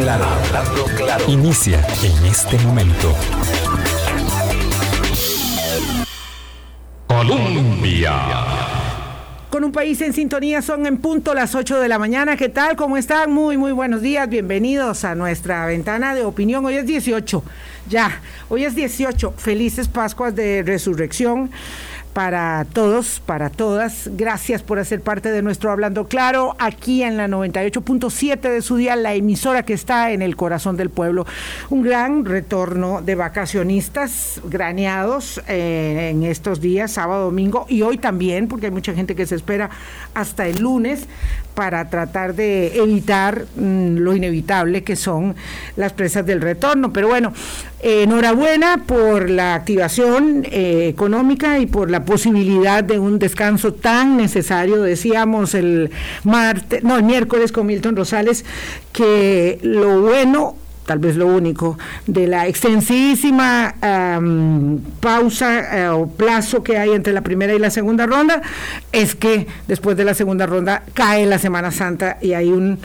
claro, hablando claro. Inicia en este momento. Colombia. Con un país en sintonía son en punto las 8 de la mañana. ¿Qué tal? ¿Cómo están? Muy, muy buenos días. Bienvenidos a nuestra ventana de opinión. Hoy es 18. Ya, hoy es 18. Felices Pascuas de Resurrección para todos, para todas. Gracias por hacer parte de nuestro Hablando Claro, aquí en la 98.7 de su día, la emisora que está en el corazón del pueblo. Un gran retorno de vacacionistas graneados eh, en estos días, sábado, domingo y hoy también, porque hay mucha gente que se espera hasta el lunes para tratar de evitar mm, lo inevitable que son las presas del retorno. Pero bueno, enhorabuena por la activación eh, económica y por la posibilidad de un descanso tan necesario, decíamos el martes, no, el miércoles con Milton Rosales, que lo bueno tal vez lo único, de la extensísima pausa eh, o plazo que hay entre la primera y la segunda ronda, es que después de la segunda ronda cae la Semana Santa y hay un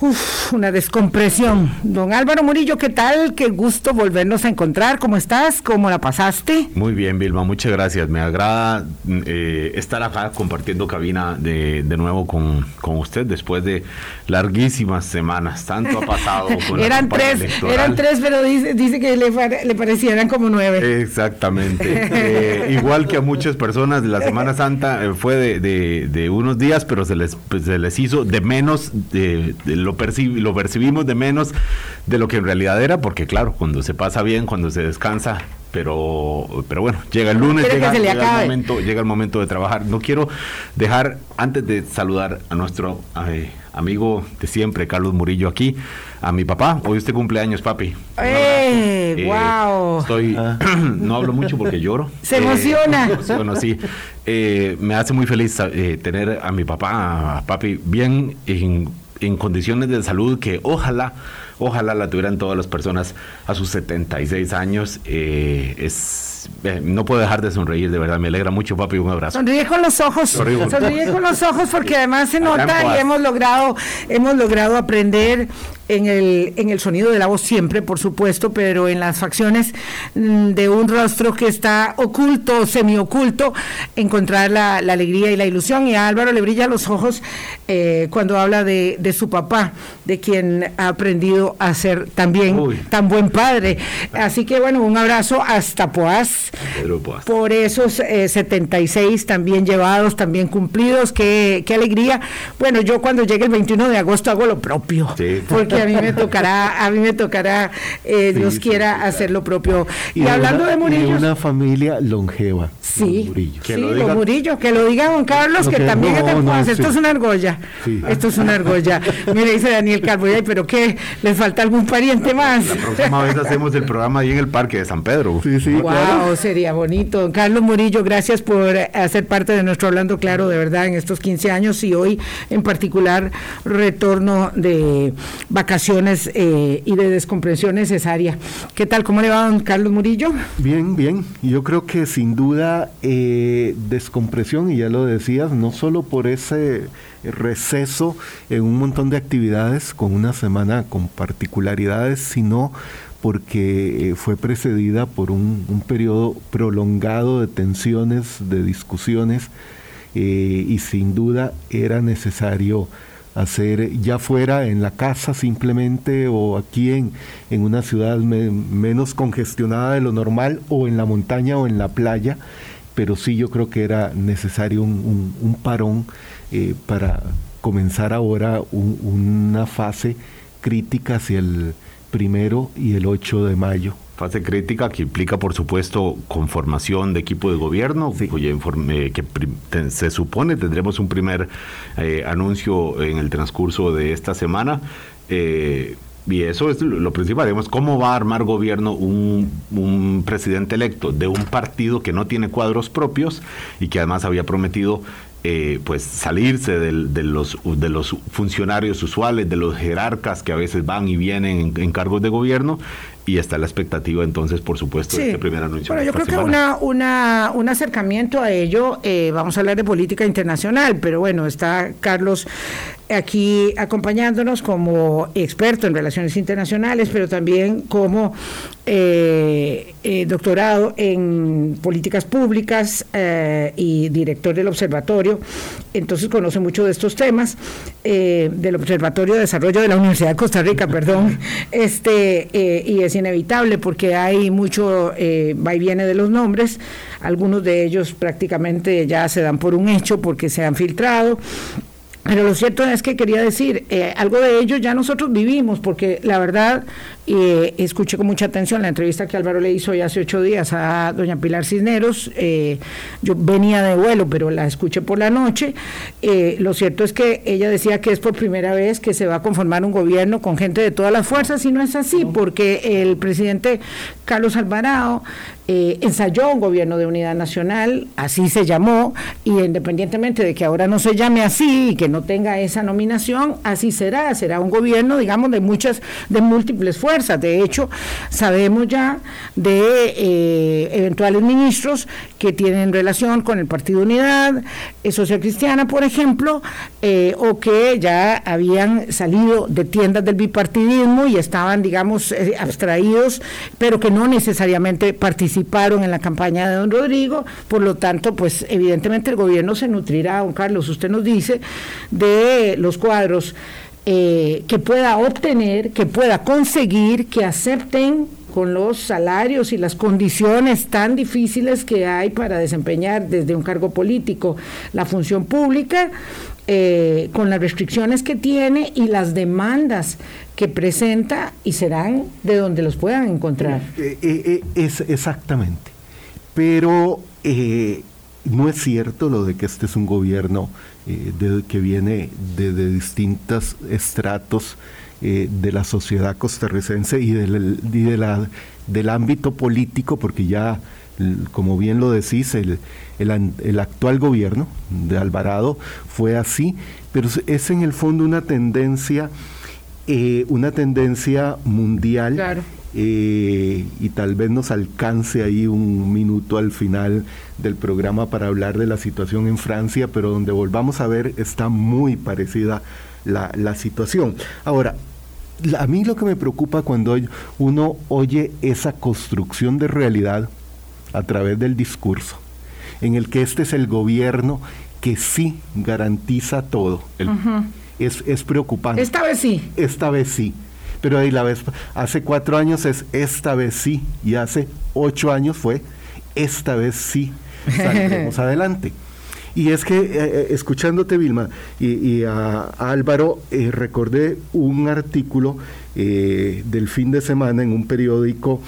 Uf, una descompresión. Don Álvaro Murillo, ¿qué tal? Qué gusto volvernos a encontrar. ¿Cómo estás? ¿Cómo la pasaste? Muy bien, Vilma, muchas gracias. Me agrada eh, estar acá compartiendo cabina de, de nuevo con, con, usted después de larguísimas semanas. Tanto ha pasado. Con eran tres, eran tres, pero dice, dice que le, le parecieran como nueve. Exactamente. eh, igual que a muchas personas, la Semana Santa eh, fue de, de, de, unos días, pero se les, pues, se les hizo de menos de, lo, lo percibimos de menos de lo que en realidad era, porque claro, cuando se pasa bien, cuando se descansa, pero, pero bueno, llega el lunes, llega, llega, el momento, llega el momento de trabajar. No quiero dejar, antes de saludar a nuestro eh, amigo de siempre, Carlos Murillo, aquí, a mi papá. Hoy usted cumpleaños, papi. ¡Eh! ¡Wow! Estoy, no hablo mucho porque lloro. Se emociona. Eh, bueno, sí. Eh, me hace muy feliz eh, tener a mi papá, a papi, bien en en condiciones de salud que ojalá, ojalá la tuvieran todas las personas a sus 76 años. Eh, es, eh, no puedo dejar de sonreír, de verdad, me alegra mucho, papi, un abrazo. Sonríe con los ojos, sonríe, sonríe con los ojos porque además se nota y hemos logrado, hemos logrado aprender en el, en el sonido de la voz siempre, por supuesto, pero en las facciones mm, de un rostro que está oculto, semioculto, encontrar la, la alegría y la ilusión. Y a Álvaro le brilla los ojos eh, cuando habla de, de, su papá, de quien ha aprendido a ser también Uy. tan buen padre. Así que bueno, un abrazo hasta Poás, Poás. por esos eh, 76 también llevados, también cumplidos. Qué, qué alegría. Bueno, yo cuando llegue el 21 de agosto hago lo propio. Sí. Porque a mí me tocará, a mí me tocará, eh, sí, Dios sí, quiera, sí, hacer lo propio. Y, y hablando una, de Murillo. una familia longeva. Sí, Murillo. sí, lo diga, Murillo, que lo diga don Carlos, que, que también no, es de no, Esto es una argolla. Esto es una argolla. Mire, dice Daniel Calvo, pero ¿qué? ¿Les falta algún pariente más? La próxima vez hacemos el programa ahí en el Parque de San Pedro. Sí, sí. Wow, claro. Sería bonito. Carlos Murillo, gracias por hacer parte de nuestro Hablando Claro, de verdad, en estos 15 años y hoy en particular retorno de vacaciones eh, y de descomprensión necesaria. ¿Qué tal? ¿Cómo le va, don Carlos Murillo? Bien, bien. Yo creo que sin duda eh, descompresión, y ya lo decías, no solo por ese receso en un montón de actividades con una semana con particularidades, sino porque eh, fue precedida por un, periodo prolongado de tensiones, de discusiones, eh, y sin duda era necesario hacer ya fuera en la casa simplemente o aquí en, en una ciudad me, menos congestionada de lo normal o en la montaña o en la playa, pero sí yo creo que era necesario un, parón eh, para comenzar ahora un, una fase crítica hacia el primero y el 8 de mayo. Fase crítica que implica, por supuesto, conformación de equipo de gobierno, sí. cuya informe, que se supone tendremos un primer eh, anuncio en el transcurso de esta semana. Eh, y eso es lo principal, digamos, cómo va a armar gobierno un, un, presidente electo de un partido que no tiene cuadros propios y que además había prometido eh, pues salirse del, de, los, de los funcionarios usuales, de los jerarcas que a veces van y vienen en, en cargos de gobierno y está la expectativa entonces, por supuesto, sí. de este primer anuncio. Bueno, yo creo semana. que una, una, un acercamiento a ello, eh, vamos a hablar de política internacional, pero bueno, está Carlos aquí acompañándonos como experto en relaciones internacionales, pero también como eh, eh, doctorado en políticas públicas eh, y director del observatorio, entonces conoce mucho de estos temas, del Observatorio de Desarrollo de la Universidad de Costa Rica, perdón, este, y es inevitable porque hay mucho va y viene de los nombres, algunos de ellos prácticamente ya se dan por un hecho porque se han filtrado. Pero lo cierto es que quería decir, algo de ello ya nosotros vivimos, porque la verdad eh, escuché con mucha atención la entrevista que Álvaro le hizo hoy hace ocho días a doña Pilar Cisneros. Eh, yo venía de vuelo, pero la escuché por la noche. Eh, lo cierto es que ella decía que es por primera vez que se va a conformar un gobierno con gente de todas las fuerzas, y no es así, porque el presidente Carlos Alvarado eh, ensayó un gobierno de unidad nacional, así se llamó, y independientemente de que ahora no se llame así y que no tenga esa nominación, así será, será un gobierno, digamos, de muchas, de múltiples fuerzas. De hecho, sabemos ya de eh, eventuales ministros que tienen relación con el Partido Unidad eh, Social Cristiana, por ejemplo, o que ya habían salido de tiendas del bipartidismo y estaban, digamos, abstraídos, pero que no necesariamente participaron en la campaña de don Rodrigo. Por lo tanto, pues evidentemente el gobierno se nutrirá, don Carlos, usted nos dice, de los cuadros eh, que pueda obtener, que pueda conseguir, que acepten con los salarios y las condiciones tan difíciles que hay para desempeñar desde un cargo político la función pública, eh, con las restricciones que tiene y las demandas que presenta y serán de donde los puedan encontrar. Eh, es exactamente. Pero no es cierto lo de que este es un gobierno eh, que viene de, distintos estratos eh, de la sociedad costarricense y, del, de del ámbito político, porque ya, como bien lo decís, el, el, actual gobierno de Alvarado fue así, pero es en el fondo una tendencia, eh, una tendencia mundial. Claro eh, y tal vez nos alcance ahí un minuto al final del programa para hablar de la situación en Francia, pero donde volvamos a ver está muy parecida la, situación. Ahora, a mí lo que me preocupa cuando uno oye esa construcción de realidad a través del discurso, en el que este es el gobierno que sí garantiza todo. es, es preocupante. Esta vez sí. Esta vez sí pero ahí la vez, hace cuatro años es esta vez sí, y hace ocho años fue esta vez sí, saldremos adelante. Y es que, eh, eh, escuchándote, Vilma, y, a, Álvaro, eh, recordé un artículo del fin de semana en un periódico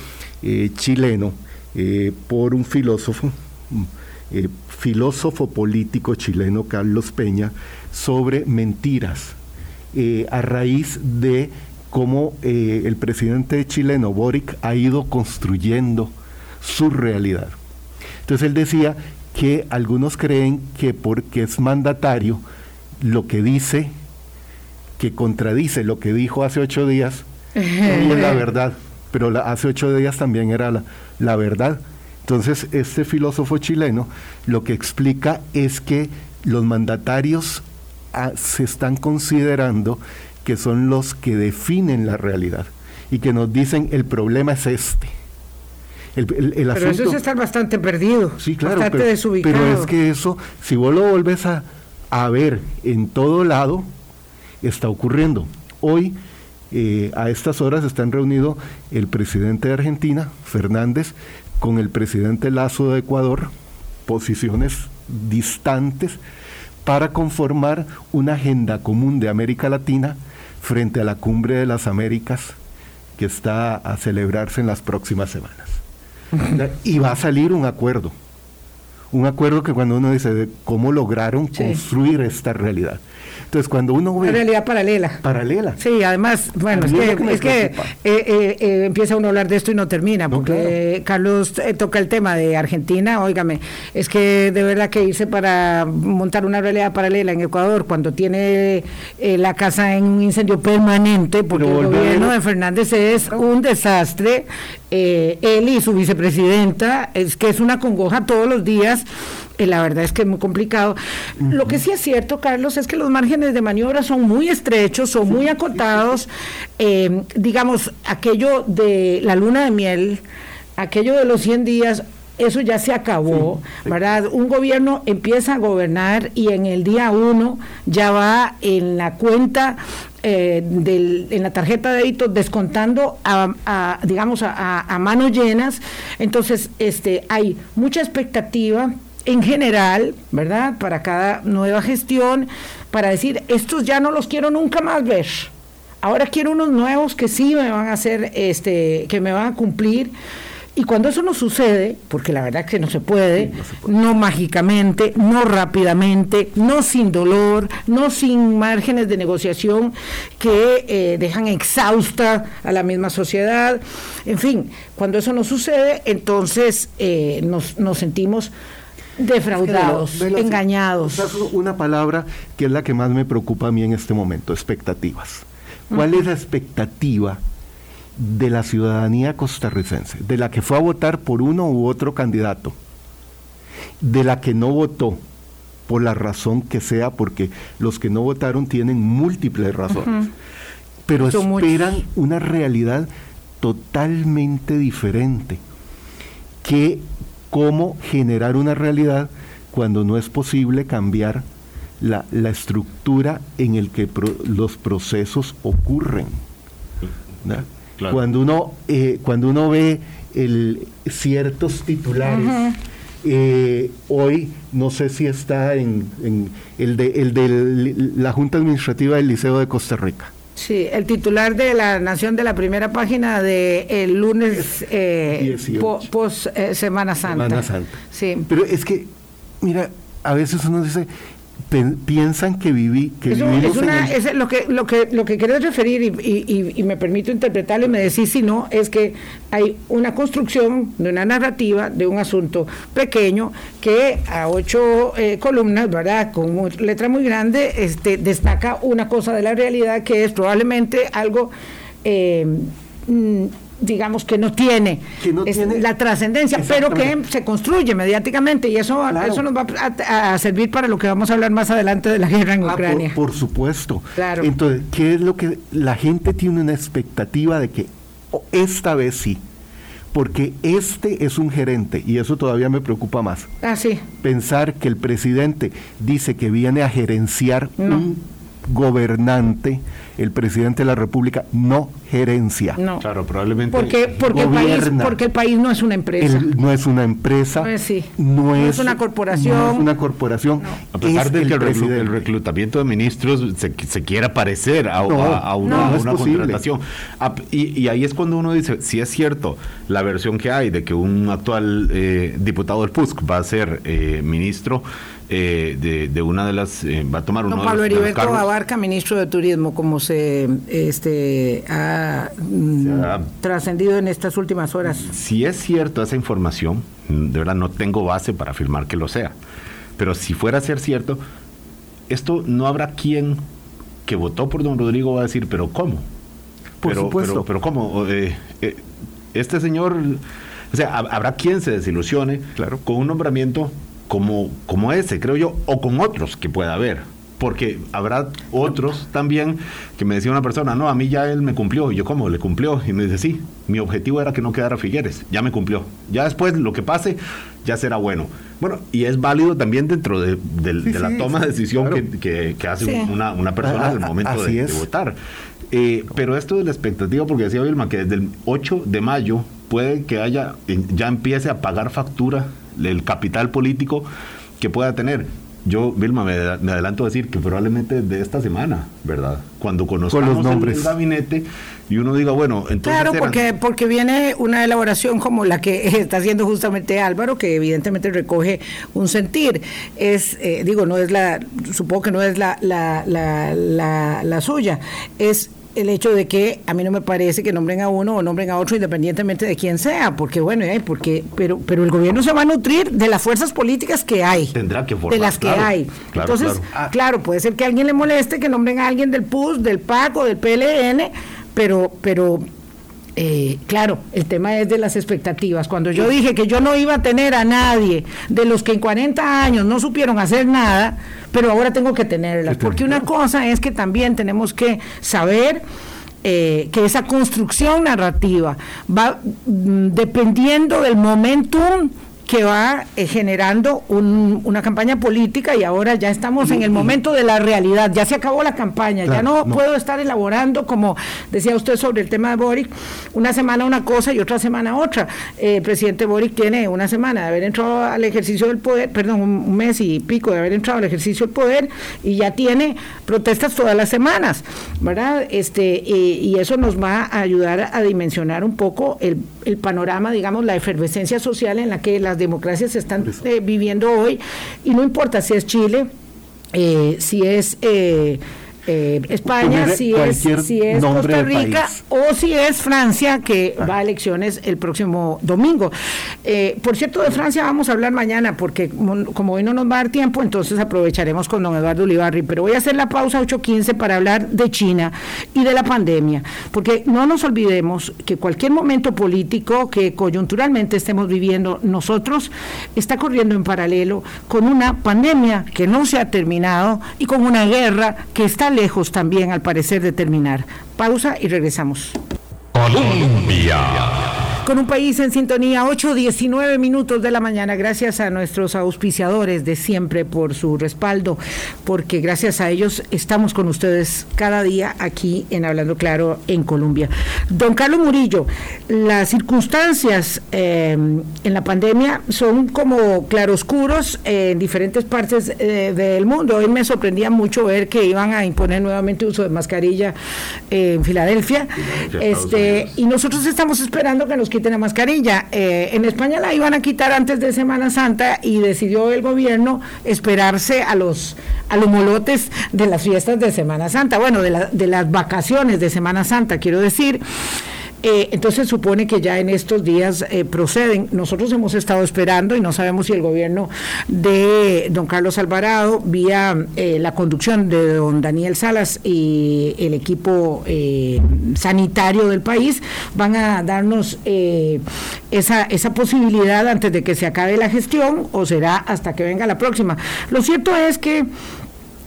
chileno por un filósofo, filósofo político chileno, Carlos Peña, sobre mentiras, a raíz de cómo eh, el presidente chileno Boric ha ido construyendo su realidad. Entonces él decía que algunos creen que porque es mandatario, lo que dice, que contradice lo que dijo hace ocho días, no es la verdad, pero hace ocho días también era la, la verdad. Entonces, este filósofo chileno lo que explica es que los mandatarios ah, se están considerando que son los que definen la realidad y que nos dicen el problema es este. El, pero eso es estar bastante perdido, sí, claro, bastante pero, desubicado. Pero es que eso, si vos lo volvés a, a ver en todo lado, está ocurriendo. Hoy, eh, a estas horas, están reunidos el presidente de Argentina, Fernández, con el presidente Lazo de Ecuador, posiciones distantes, para conformar una agenda común de América Latina frente a la cumbre de las Américas que está a celebrarse en las próximas semanas. y va a salir un acuerdo. Un acuerdo que cuando uno dice de cómo lograron construir esta realidad. Entonces, cuando uno ve... realidad paralela. Paralela. Sí, además, bueno, es que, eh, eh, eh, empieza uno a hablar de esto y no termina, porque Carlos toca el tema de Argentina, óigame, es que de verdad que irse para montar una realidad paralela en Ecuador cuando tiene la casa en un incendio permanente, porque el gobierno de Fernández es un desastre, él y su vicepresidenta, es que es una congoja todos los días eh, la verdad es que es muy complicado. Lo que sí es cierto, Carlos, es que los márgenes de maniobra son muy estrechos, son muy acotados. Eh, digamos, aquello de la luna de miel, aquello de los 100 días, eso ya se acabó, ¿verdad? Un gobierno empieza a gobernar y en el día uno ya va en la cuenta, eh, del, en la tarjeta de débito, descontando a, digamos, a, a, manos llenas. Entonces, este, hay mucha expectativa en general, ¿verdad? Para cada nueva gestión, para decir, estos ya no los quiero nunca más ver. Ahora quiero unos nuevos que sí me van a hacer, este, que me van a cumplir. Y cuando eso no sucede, porque la verdad es que no se puede, no, mágicamente, no rápidamente, no sin dolor, no sin márgenes de negociación que eh, dejan exhausta a la misma sociedad, en fin, cuando eso no sucede, entonces eh, nos, nos sentimos defraudados, engañados. Una palabra que es la que más me preocupa a mí en este momento, expectativas. ¿Cuál es la expectativa de la ciudadanía costarricense, de la que fue a votar por uno u otro candidato, de la que no votó por la razón que sea, porque los que no votaron tienen múltiples razones, pero esperan una realidad totalmente diferente, que cómo generar una realidad cuando no es posible cambiar la, la estructura en el que los procesos ocurren. Cuando, uno, eh, cuando uno ve el, ciertos titulares, eh, hoy no sé si está en, el, de, el de la Junta Administrativa del Liceo de Costa Rica. Sí, el titular de la Nación de la primera página de el lunes eh, post Semana Santa. Semana Santa. Sí. Pero es que, mira, a veces uno dice, piensan que viví que vivimos es, lo que lo que lo que quiero referir y, me permito interpretarlo y me decís si no es que hay una construcción de una narrativa de un asunto pequeño que a ocho eh, columnas verdad con letra muy grande este destaca una cosa de la realidad que es probablemente algo eh, mm, digamos que no tiene, la trascendencia, pero que se construye mediáticamente y eso, eso nos va a, servir para lo que vamos a hablar más adelante de la guerra en ah, Ucrania. Por, supuesto. Claro. Entonces, ¿qué es lo que la gente tiene una expectativa de que esta vez sí? Porque este es un gerente y eso todavía me preocupa más. Ah, sí. Pensar que el presidente dice que viene a gerenciar un gobernante, el presidente de la República no gerencia. No. Claro, probablemente. Porque, porque, el país, porque el país no es una empresa. no es una empresa. no, es, una corporación. No es una corporación. A pesar de que el, reclutamiento de ministros se, se quiera parecer a, una, contratación. Y, ahí es cuando uno dice, si es cierto la versión que hay de que un actual eh, diputado del PUSC va a ser eh, ministro, eh, de, de, una de las eh, va a tomar uno Pablo Heriberto Abarca, ministro de Turismo, como se este ha, mm, trascendido en estas últimas horas. Si es cierto esa información, de verdad no tengo base para afirmar que lo sea, pero si fuera a ser cierto, esto no habrá quien que votó por don Rodrigo va a decir, pero ¿cómo? Por pero, supuesto. Pero, ¿cómo? Eh, este señor, o sea, habrá quien se desilusione claro. con un nombramiento como, como ese, creo yo, o con otros que pueda haber. Porque habrá otros también que me decía una persona, no, a mí ya él me cumplió. Y yo, ¿cómo? ¿Le cumplió? Y me dice, sí, mi objetivo era que no quedara Figueres. Ya me cumplió. Ya después lo que pase, ya será bueno. Bueno, y es válido también dentro de, la toma de decisión que, hace una, una, persona al momento de, votar. Eh, pero esto de la expectativa, porque decía Vilma que desde el 8 de mayo puede que haya, ya empiece a pagar factura el capital político que pueda tener. Yo, Vilma, me, adelanto a decir que probablemente de esta semana, ¿verdad? Cuando conozcamos los nombres. el gabinete y uno diga, bueno, entonces... Claro, porque, porque viene una elaboración como la que está haciendo justamente Álvaro, que evidentemente recoge un sentir. Es, eh, digo, no es la, supongo que no es la, la, la, la suya, es el hecho de que a mí no me parece que nombren a uno o nombren a otro independientemente de quién sea, porque bueno, eh, porque pero pero el gobierno se va a nutrir de las fuerzas políticas que hay, tendrá que formar, de las que hay. Entonces, claro. puede ser que a alguien le moleste que nombren a alguien del PUS, del PAC o del PLN, pero pero eh, claro, el tema es de las expectativas. Cuando yo dije que yo no iba a tener a nadie de los que en 40 años no supieron hacer nada, pero ahora tengo que tenerlas. Porque una cosa es que también tenemos que saber eh, que esa construcción narrativa va mm, dependiendo del momentum que va eh, generando una campaña política y ahora ya estamos en el momento de la realidad, ya se acabó la campaña, ya no, puedo estar elaborando, como decía usted sobre el tema de Boric, una semana una cosa y otra semana otra. Eh, el presidente Boric tiene una semana de haber entrado al ejercicio del poder, perdón, un mes y pico de haber entrado al ejercicio del poder y ya tiene protestas todas las semanas, ¿verdad? Este, y eso nos va a ayudar a dimensionar un poco el, el panorama, digamos, la efervescencia social en la que las democracias se están eh, viviendo hoy, y no importa si es Chile, eh, si es eh, eh, España, si es, si es Costa Rica o si es Francia, que ah. va a elecciones el próximo domingo. Eh, por cierto, de Francia vamos a hablar mañana, porque como, hoy no nos va a dar tiempo, entonces aprovecharemos con don Eduardo Ulibarri. Pero voy a hacer la pausa 8.15 para hablar de China y de la pandemia, porque no nos olvidemos que cualquier momento político que coyunturalmente estemos viviendo nosotros está corriendo en paralelo con una pandemia que no se ha terminado y con una guerra que está lejos también, al parecer, de terminar. Pausa y regresamos. Colombia con un país en sintonía, 8.19 minutos de la mañana. Gracias a nuestros auspiciadores de siempre por su respaldo, porque gracias a ellos estamos con ustedes cada día aquí en Hablando Claro en Colombia. Don Carlos Murillo, las circunstancias eh, en la pandemia son como claroscuros en diferentes partes eh, del mundo. Hoy me sorprendía mucho ver que iban a imponer nuevamente uso de mascarilla en Filadelfia. Este, y nosotros estamos esperando que nos quiten la mascarilla. Eh, en España la iban a quitar antes de Semana Santa y decidió el gobierno esperarse a los, a los molotes de las fiestas de Semana Santa, bueno, de, de las vacaciones de Semana Santa, quiero decir. Eh, entonces supone que ya en estos días eh, proceden. Nosotros hemos estado esperando y no sabemos si el gobierno de don Carlos Alvarado, vía eh, la conducción de don Daniel Salas y el equipo sanitario del país, van a darnos esa, esa posibilidad antes de que se acabe la gestión o será hasta que venga la próxima. Lo cierto es que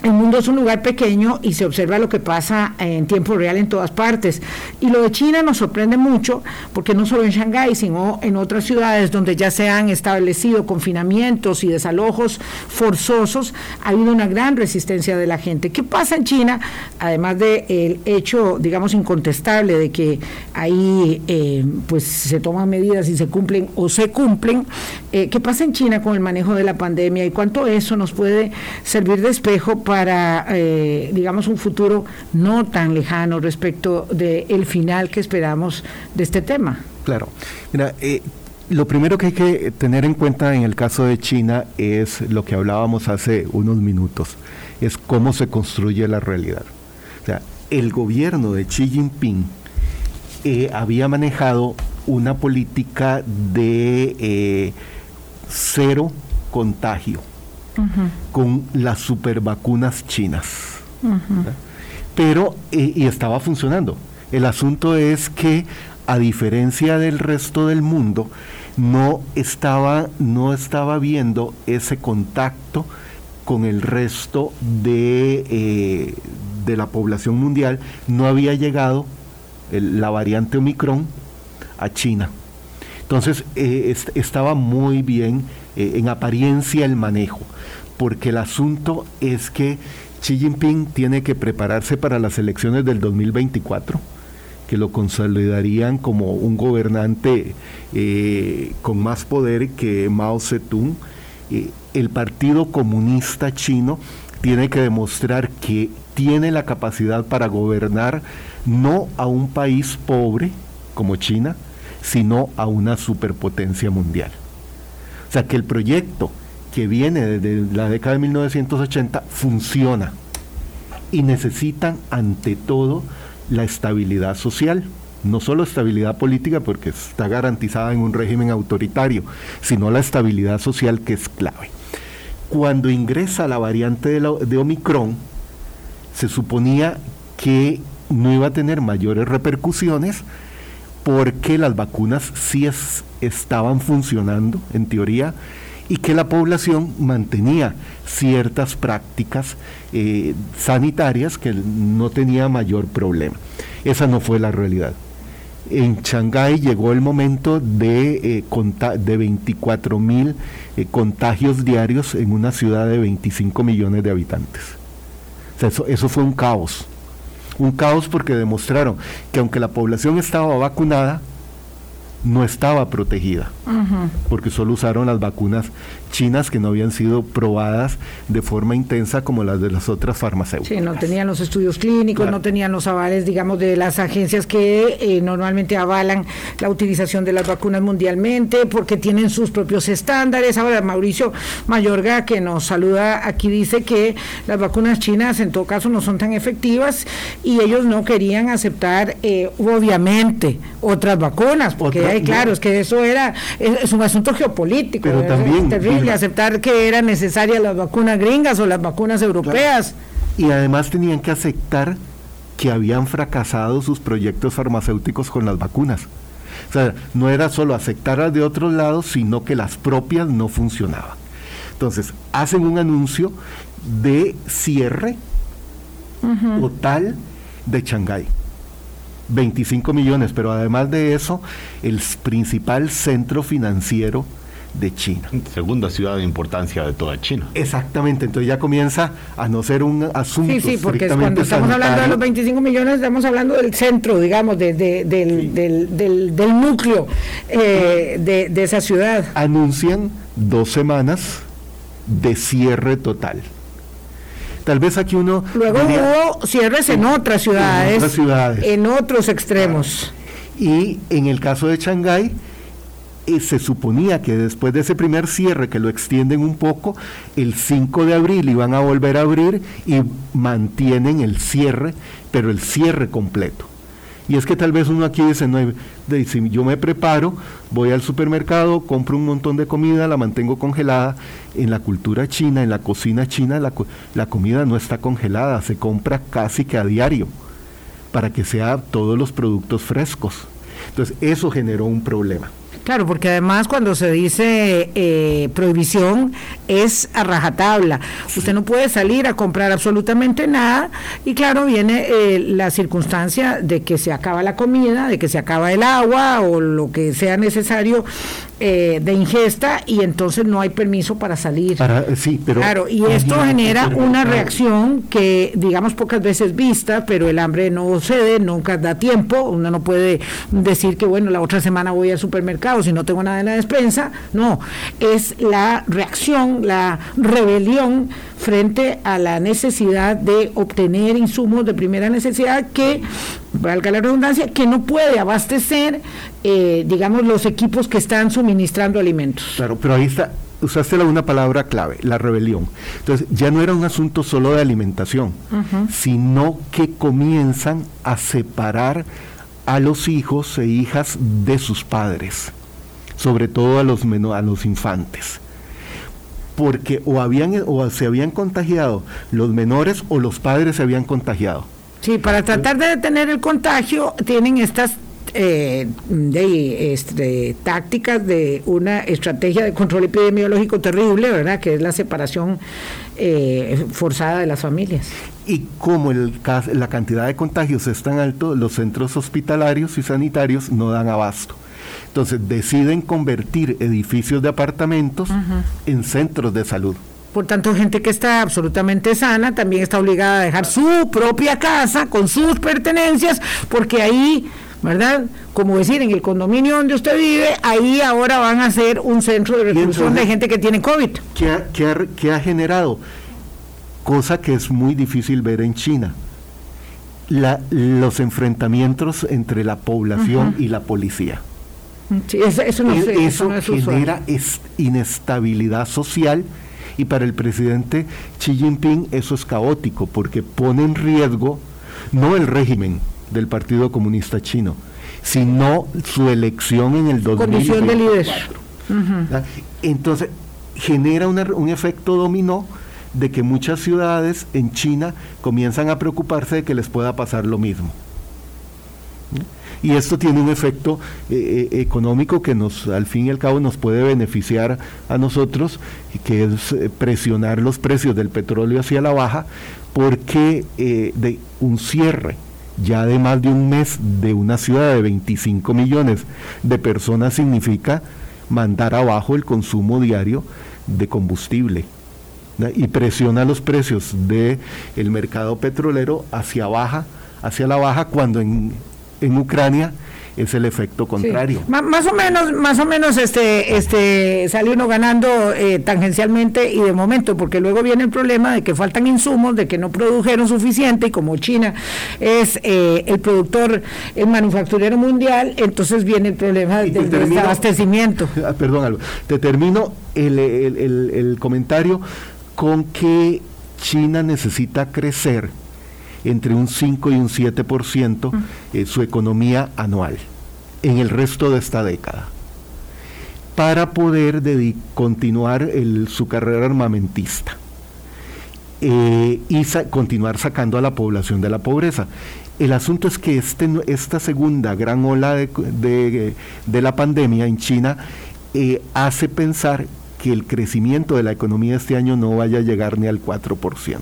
el mundo es un lugar pequeño y se observa lo que pasa en tiempo real en todas partes. Y lo de China nos sorprende mucho porque no solo en Shanghái, sino en otras ciudades donde ya se han establecido confinamientos y desalojos forzosos, ha habido una gran resistencia de la gente. ¿Qué pasa en China? Además del hecho, digamos, incontestable de que ahí eh, pues se toman medidas y se cumplen o se cumplen, eh, ¿qué pasa en China con el manejo de la pandemia y cuánto eso nos puede servir de espejo? Para, eh, digamos, un futuro no tan lejano respecto del final que esperamos de este tema. Claro. Mira, eh, lo primero que hay que tener en cuenta en el caso de China es lo que hablábamos hace unos minutos, es cómo se construye la realidad. O sea, el gobierno de Xi Jinping eh, había manejado una política de cero contagio con las supervacunas chinas. Pero, eh, y estaba funcionando. El asunto es que, a diferencia del resto del mundo, no estaba, no estaba viendo ese contacto con el resto de, eh, de la población mundial. No había llegado la variante Omicron a China. Entonces eh, estaba muy bien en apariencia el manejo porque el asunto es que Xi Jinping tiene que prepararse para las elecciones del 2024 que lo consolidarían como un gobernante eh, con más poder que Mao Zedong. Eh, el Partido Comunista Chino tiene que demostrar que tiene la capacidad para gobernar no a un país pobre como China, sino a una superpotencia mundial. O sea que el proyecto que viene desde la década de 1980 funciona y necesitan ante todo la estabilidad social, no solo estabilidad política porque está garantizada en un régimen autoritario, sino la estabilidad social que es clave. Cuando ingresa la variante de, Omicron, se suponía que no iba a tener mayores repercusiones porque las vacunas sí estaban funcionando, en teoría, y que la población mantenía ciertas prácticas eh, sanitarias que no tenía mayor problema. Esa no fue la realidad. En Shanghái llegó el momento de, eh, de 24 mil eh, contagios diarios en una ciudad de 25 millones de habitantes. eso, eso fue un caos. Un caos porque demostraron que aunque la población estaba vacunada, no estaba protegida, porque solo usaron las vacunas chinas que no habían sido probadas de forma intensa como las de las otras farmacéuticas. Sí, no tenían los estudios clínicos, no tenían los avales, digamos, de las agencias que eh, normalmente avalan la utilización de las vacunas mundialmente, porque tienen sus propios estándares. Ahora, Mauricio Mayorga, que nos saluda aquí, dice que las vacunas chinas en todo caso no son tan efectivas y ellos no querían aceptar, eh, obviamente, otras vacunas, porque claro, es que eso era, es, un asunto geopolítico. Pero también. Terrible aceptar que eran necesarias las vacunas gringas o las vacunas europeas. Y además tenían que aceptar que habían fracasado sus proyectos farmacéuticos con las vacunas. O sea, no era solo aceptarlas de otros lados, sino que las propias no funcionaban. Entonces, hacen un anuncio de cierre total de Shanghái. 25 millones, pero además de eso, el principal centro financiero de China. Segunda ciudad de importancia de toda China. Exactamente, entonces ya comienza a no ser un asunto. Sí, sí, porque cuando estamos hablando de los 25 millones, estamos hablando del centro, digamos, de, del, del, del, núcleo eh, de, de esa ciudad. Anuncian dos semanas de cierre total. Tal vez aquí uno... Luego hubo cierres en otras ciudades. En otras ciudades. En otros extremos. Y en el caso de Shanghái, eh, se suponía que después de ese primer cierre, que lo extienden un poco, el 5 de abril iban a volver a abrir y mantienen el cierre, pero el cierre completo. Y es que tal vez uno aquí dice, no, si yo me preparo, voy al supermercado, compro un montón de comida, la mantengo congelada. En la cultura china, en la cocina china, la, la comida no está congelada, se compra casi que a diario para que sea todos los productos frescos. Entonces, eso generó un problema. Claro, porque además cuando se dice eh, prohibición es a rajatabla. Usted no puede salir a comprar absolutamente nada y claro, viene eh, la circunstancia de que se acaba la comida, de que se acaba el agua o lo que sea necesario eh, de ingesta y entonces no hay permiso para salir. sí, pero claro, y esto genera una reacción que, digamos, pocas veces vista, pero el hambre no cede, nunca da tiempo. Uno no puede decir que, bueno, la otra semana voy al supermercado si no tengo nada en la despensa. No, es la reacción, la rebelión frente a la necesidad de obtener insumos de primera necesidad que, valga la redundancia, que no puede abastecer, eh, digamos, los equipos que están suministrando alimentos. Claro, pero ahí está, usaste una palabra clave, la rebelión. Entonces, ya no era un asunto solo de alimentación, sino que comienzan a separar a los hijos e hijas de sus padres, sobre todo a los, a los infantes porque o, habían, o se habían contagiado los menores o los padres se habían contagiado. Sí, para tratar de detener el contagio tienen estas eh, de, este, tácticas de una estrategia de control epidemiológico terrible, ¿verdad? Que es la separación eh, forzada de las familias. Y como el, la cantidad de contagios es tan alto, los centros hospitalarios y sanitarios no dan abasto. Entonces deciden convertir edificios de apartamentos en centros de salud. Por tanto, gente que está absolutamente sana también está obligada a dejar su propia casa con sus pertenencias, porque ahí, ¿verdad? Como decir, en el condominio donde usted vive, ahí ahora van a ser un centro de reclusión de gente que tiene COVID. ¿Qué ha, generado? Cosa que es muy difícil ver en China. los enfrentamientos entre la población y la policía eso, no, genera inestabilidad social. Y para el presidente Xi Jinping eso es caótico porque pone en riesgo no el régimen del Partido Comunista Chino, sino su elección en el 2024. Entonces, genera un efecto dominó de que muchas ciudades en China comienzan a preocuparse de que les pueda pasar lo mismo. Y esto tiene un efecto eh, eh, económico que nos, al fin y al cabo, nos puede beneficiar a nosotros, que es eh, presionar los precios del petróleo hacia la baja, porque de un cierre ya de más de un mes de una ciudad de 25 millones de personas significa mandar abajo el consumo diario de combustible y presiona los precios del el mercado petrolero hacia baja, hacia la baja cuando en, en Ucrania es el efecto contrario. más o menos, más o menos este, este sale uno ganando eh, tangencialmente y de momento, porque luego viene el problema de que faltan insumos, de que no produjeron suficiente, y como China es eh, el productor, el manufacturero mundial, entonces viene el problema del desabastecimiento. Ah, perdón, te termino el, el, el comentario con que China necesita crecer entre un 5 y un 7% eh, su economía anual en el resto de esta década para poder continuar su carrera armamentista eh, y continuar sacando a la población de la pobreza. El asunto es que este, esta segunda gran ola de, la pandemia en China eh, hace pensar que el crecimiento de la economía este año no vaya a llegar ni al 4%.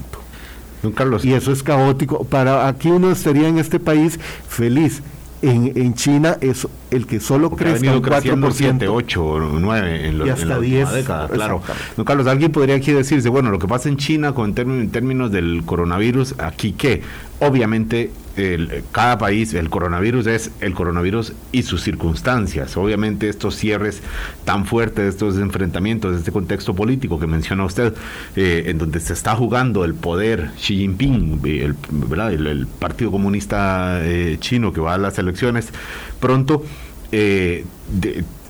Carlos. Y eso es caótico. Para aquí uno estaría en este país feliz. En, en China es el que solo crece un 4%. 7, 8 o 9 en, los, y hasta en 10. Década, claro. Don Carlos, alguien podría aquí decirse, bueno, lo que pasa en China con en términos del coronavirus, aquí qué? Obviamente el, cada país, el coronavirus es el coronavirus y sus circunstancias. Obviamente estos cierres tan fuertes, estos enfrentamientos, este contexto político que menciona usted, eh, en donde se está jugando el poder Xi Jinping, el, ¿verdad? el, Partido Comunista eh, Chino que va a las elecciones pronto, eh,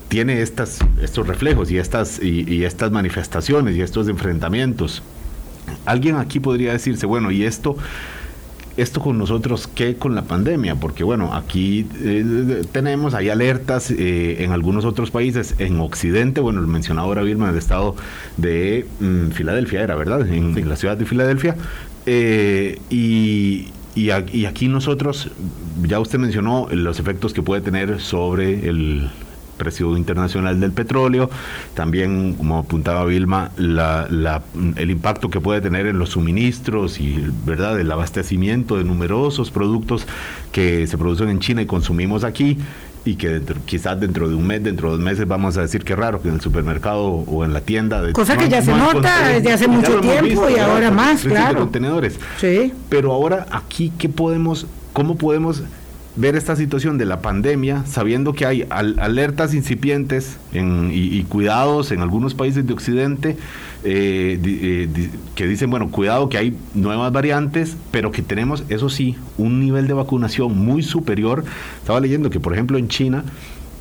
tiene estas, estos reflejos y estas, y estas manifestaciones y estos enfrentamientos. Alguien aquí podría decirse, bueno, ¿y esto esto con nosotros qué con la pandemia, porque bueno, aquí eh, tenemos, hay alertas eh, en algunos otros países, en Occidente, bueno, el mencionado ahora en el estado de mm, Filadelfia era, ¿verdad? En, la ciudad de Filadelfia. Eh, y, y, aquí nosotros, ya usted mencionó los efectos que puede tener sobre el precio internacional del petróleo, también, como apuntaba Vilma, la, el impacto que puede tener en los suministros y verdad el abastecimiento de numerosos productos que se producen en China y consumimos aquí y que quizás dentro de un mes, dentro de dos meses vamos a decir que raro que en el supermercado o en la tienda. De, Cosa que ya se nota desde hace mucho tiempo y ahora más, claro. contenedores. Sí. Pero ahora aquí, ¿qué podemos, cómo podemos ver esta situación de la pandemia, sabiendo que hay alertas incipientes y, cuidados en algunos países de Occidente eh, eh, que dicen, bueno, cuidado que hay nuevas variantes, pero que tenemos, eso sí, un nivel de vacunación muy superior. Estaba leyendo que, por ejemplo, en China,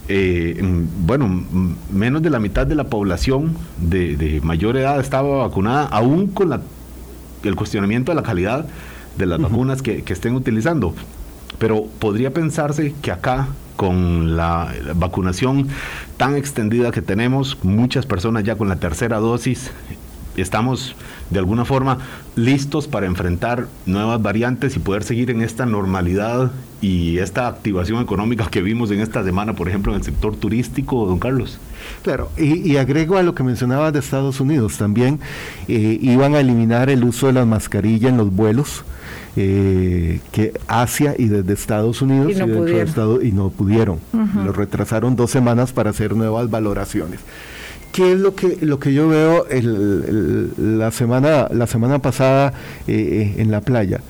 eh, bueno, menos de la mitad de la población de, mayor edad estaba vacunada, aún con la, el cuestionamiento de la calidad de las vacunas que, que estén utilizando. Pero podría pensarse que acá, con la vacunación tan extendida que tenemos, muchas personas ya con la tercera dosis, estamos de alguna forma listos para enfrentar nuevas variantes y poder seguir en esta normalidad y esta activación económica que vimos en esta semana, por ejemplo, en el sector turístico, don Carlos. Claro, y, agrego a lo que mencionaba de Estados Unidos, también eh, iban a eliminar el uso de las mascarillas en los vuelos eh, que Asia y desde Estados Unidos y, no de Estado, y no pudieron. Lo retrasaron dos semanas para hacer nuevas valoraciones. ¿Qué es lo que, lo que yo veo la, semana, la semana pasada eh, eh, en la playa?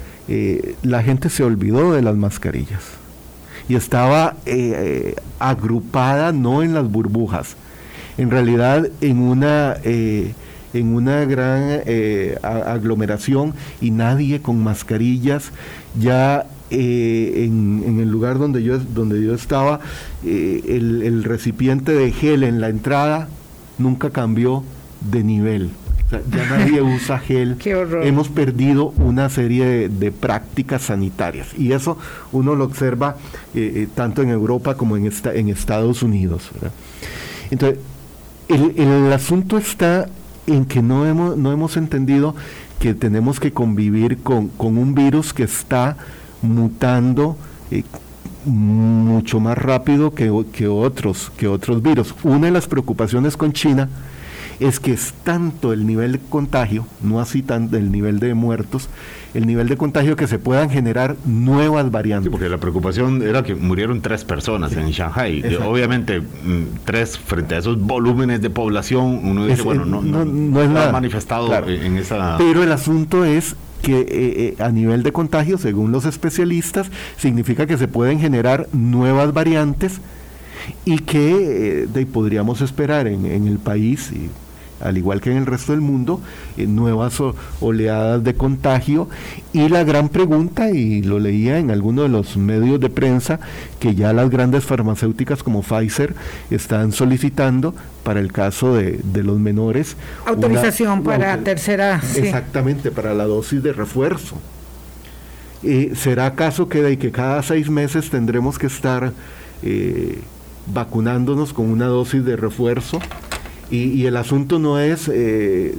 la gente se olvidó de las mascarillas y estaba agrupada no en las burbujas, en realidad en una en una gran eh, aglomeración y nadie con mascarillas. Ya eh, en, el lugar donde yo, donde yo estaba, eh, el, recipiente de gel en la entrada nunca cambió de nivel. ya nadie usa gel. Hemos perdido una serie de, prácticas sanitarias y eso uno lo observa tanto en Europa como en, esta, en Estados Unidos. Entonces, el, el asunto está en que no hemos, no hemos entendido que tenemos que convivir con, un virus que está mutando eh, mucho más rápido que, que, otros, que otros virus. Una de las preocupaciones con China es que es tanto el nivel de contagio, no así tanto el nivel de muertos, el nivel de contagio que se puedan generar nuevas variantes. Sí, porque la preocupación era que murieron tres personas en Shanghai. Obviamente, mm, tres frente a esos volúmenes de población, uno dice, bueno, no, no, no, es nada manifestado en esa... Pero el asunto es que eh, eh, a nivel de contagio, según los especialistas, significa que se pueden generar nuevas variantes y que eh, podríamos esperar en, en el país, y al igual que en el resto del mundo, eh, nuevas oleadas de contagio. Y la gran pregunta, y lo leía en alguno de los medios de prensa, que ya las grandes farmacéuticas como Pfizer están solicitando para el caso de, los menores. Autorización para tercera. Exactamente, para la dosis de refuerzo. Eh, ¿Será acaso que de que cada seis meses tendremos que estar eh, vacunándonos con una dosis de refuerzo? Y, el asunto no es, eh,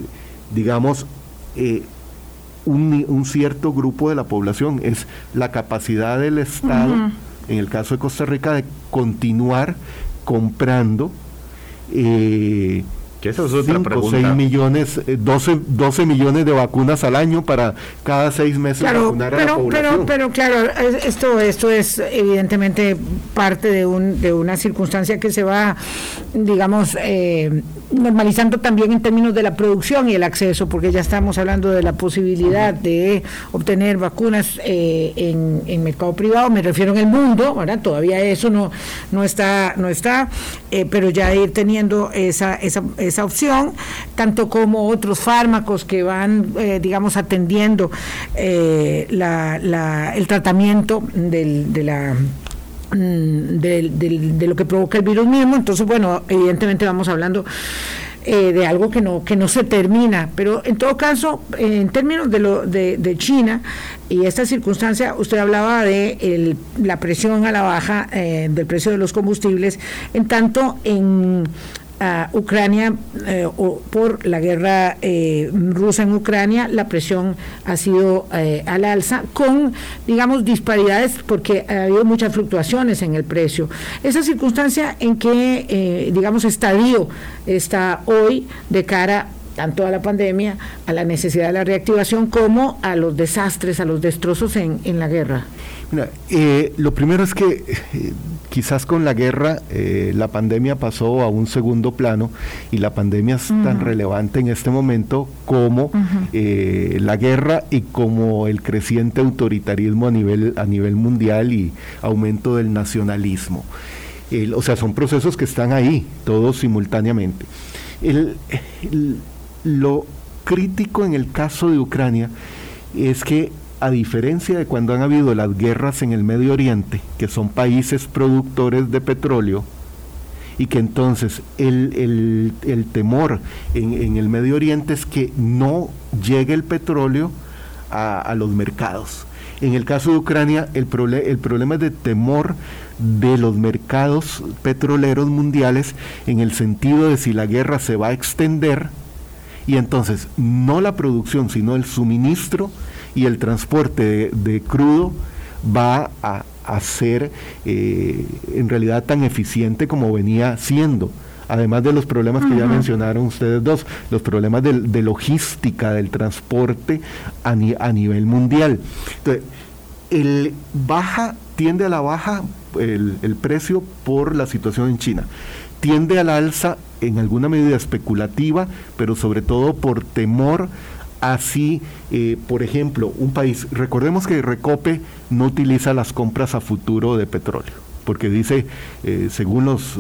digamos, eh, un, cierto grupo de la población, es la capacidad del Estado, en el caso de Costa Rica, de continuar comprando. Eh, que esa es otra 6 millones, 12, eh, 12, millones de vacunas al año para cada seis meses vacunar pero, a la población. Pero, pero claro, esto, esto es evidentemente parte de, un, de una circunstancia que se va, digamos, eh, normalizando también en términos de la producción y el acceso, porque ya estamos hablando de la posibilidad de obtener vacunas eh, en, en, mercado privado, me refiero en el mundo, ¿verdad? Todavía eso no, no está, no está pero ya ir teniendo esa, esa esa opción, tanto como otros fármacos que van, eh, digamos, atendiendo eh, el tratamiento de la mm, de, lo que provoca el virus mismo. Entonces, bueno, evidentemente vamos hablando eh, de algo que no que no se termina, pero en todo caso, en términos de lo de, China y esta circunstancia, usted hablaba de la presión a la baja del precio de los combustibles, en tanto en a Ucrania eh, o por la guerra eh, rusa en Ucrania, la presión ha sido eh, al alza con, digamos, disparidades porque ha habido muchas fluctuaciones en el precio. Esa circunstancia en que, digamos, estadio está hoy de cara tanto a la pandemia, a la necesidad de la reactivación, como a los desastres, a los destrozos en, en la guerra. Mira, lo primero es que quizás con la guerra eh, la pandemia pasó a un segundo plano y la pandemia es tan relevante en este momento como eh, la guerra y como el creciente autoritarismo a nivel, a nivel mundial y aumento del nacionalismo. o sea, son procesos que están ahí, todos simultáneamente. lo crítico en el caso de Ucrania es que a diferencia de cuando han habido las guerras en el Medio Oriente, que son países productores de petróleo, y que entonces el, temor en, el Medio Oriente es que no llegue el petróleo a, los mercados. En el caso de Ucrania, el, el problema es de temor de los mercados petroleros mundiales en el sentido de si la guerra se va a extender y entonces no la producción, sino el suministro y el transporte de, crudo va a, ser eh, en realidad tan eficiente como venía siendo. Además de los problemas que ya mencionaron ustedes dos, los problemas de, logística del transporte a, nivel mundial. Entonces, el baja, tiende a la baja el, el precio por la situación en China tiende a la alza en alguna medida especulativa, pero sobre todo por temor Así, eh, por ejemplo, un país, recordemos que Recope no utiliza las compras a futuro de petróleo, porque dice, eh, según los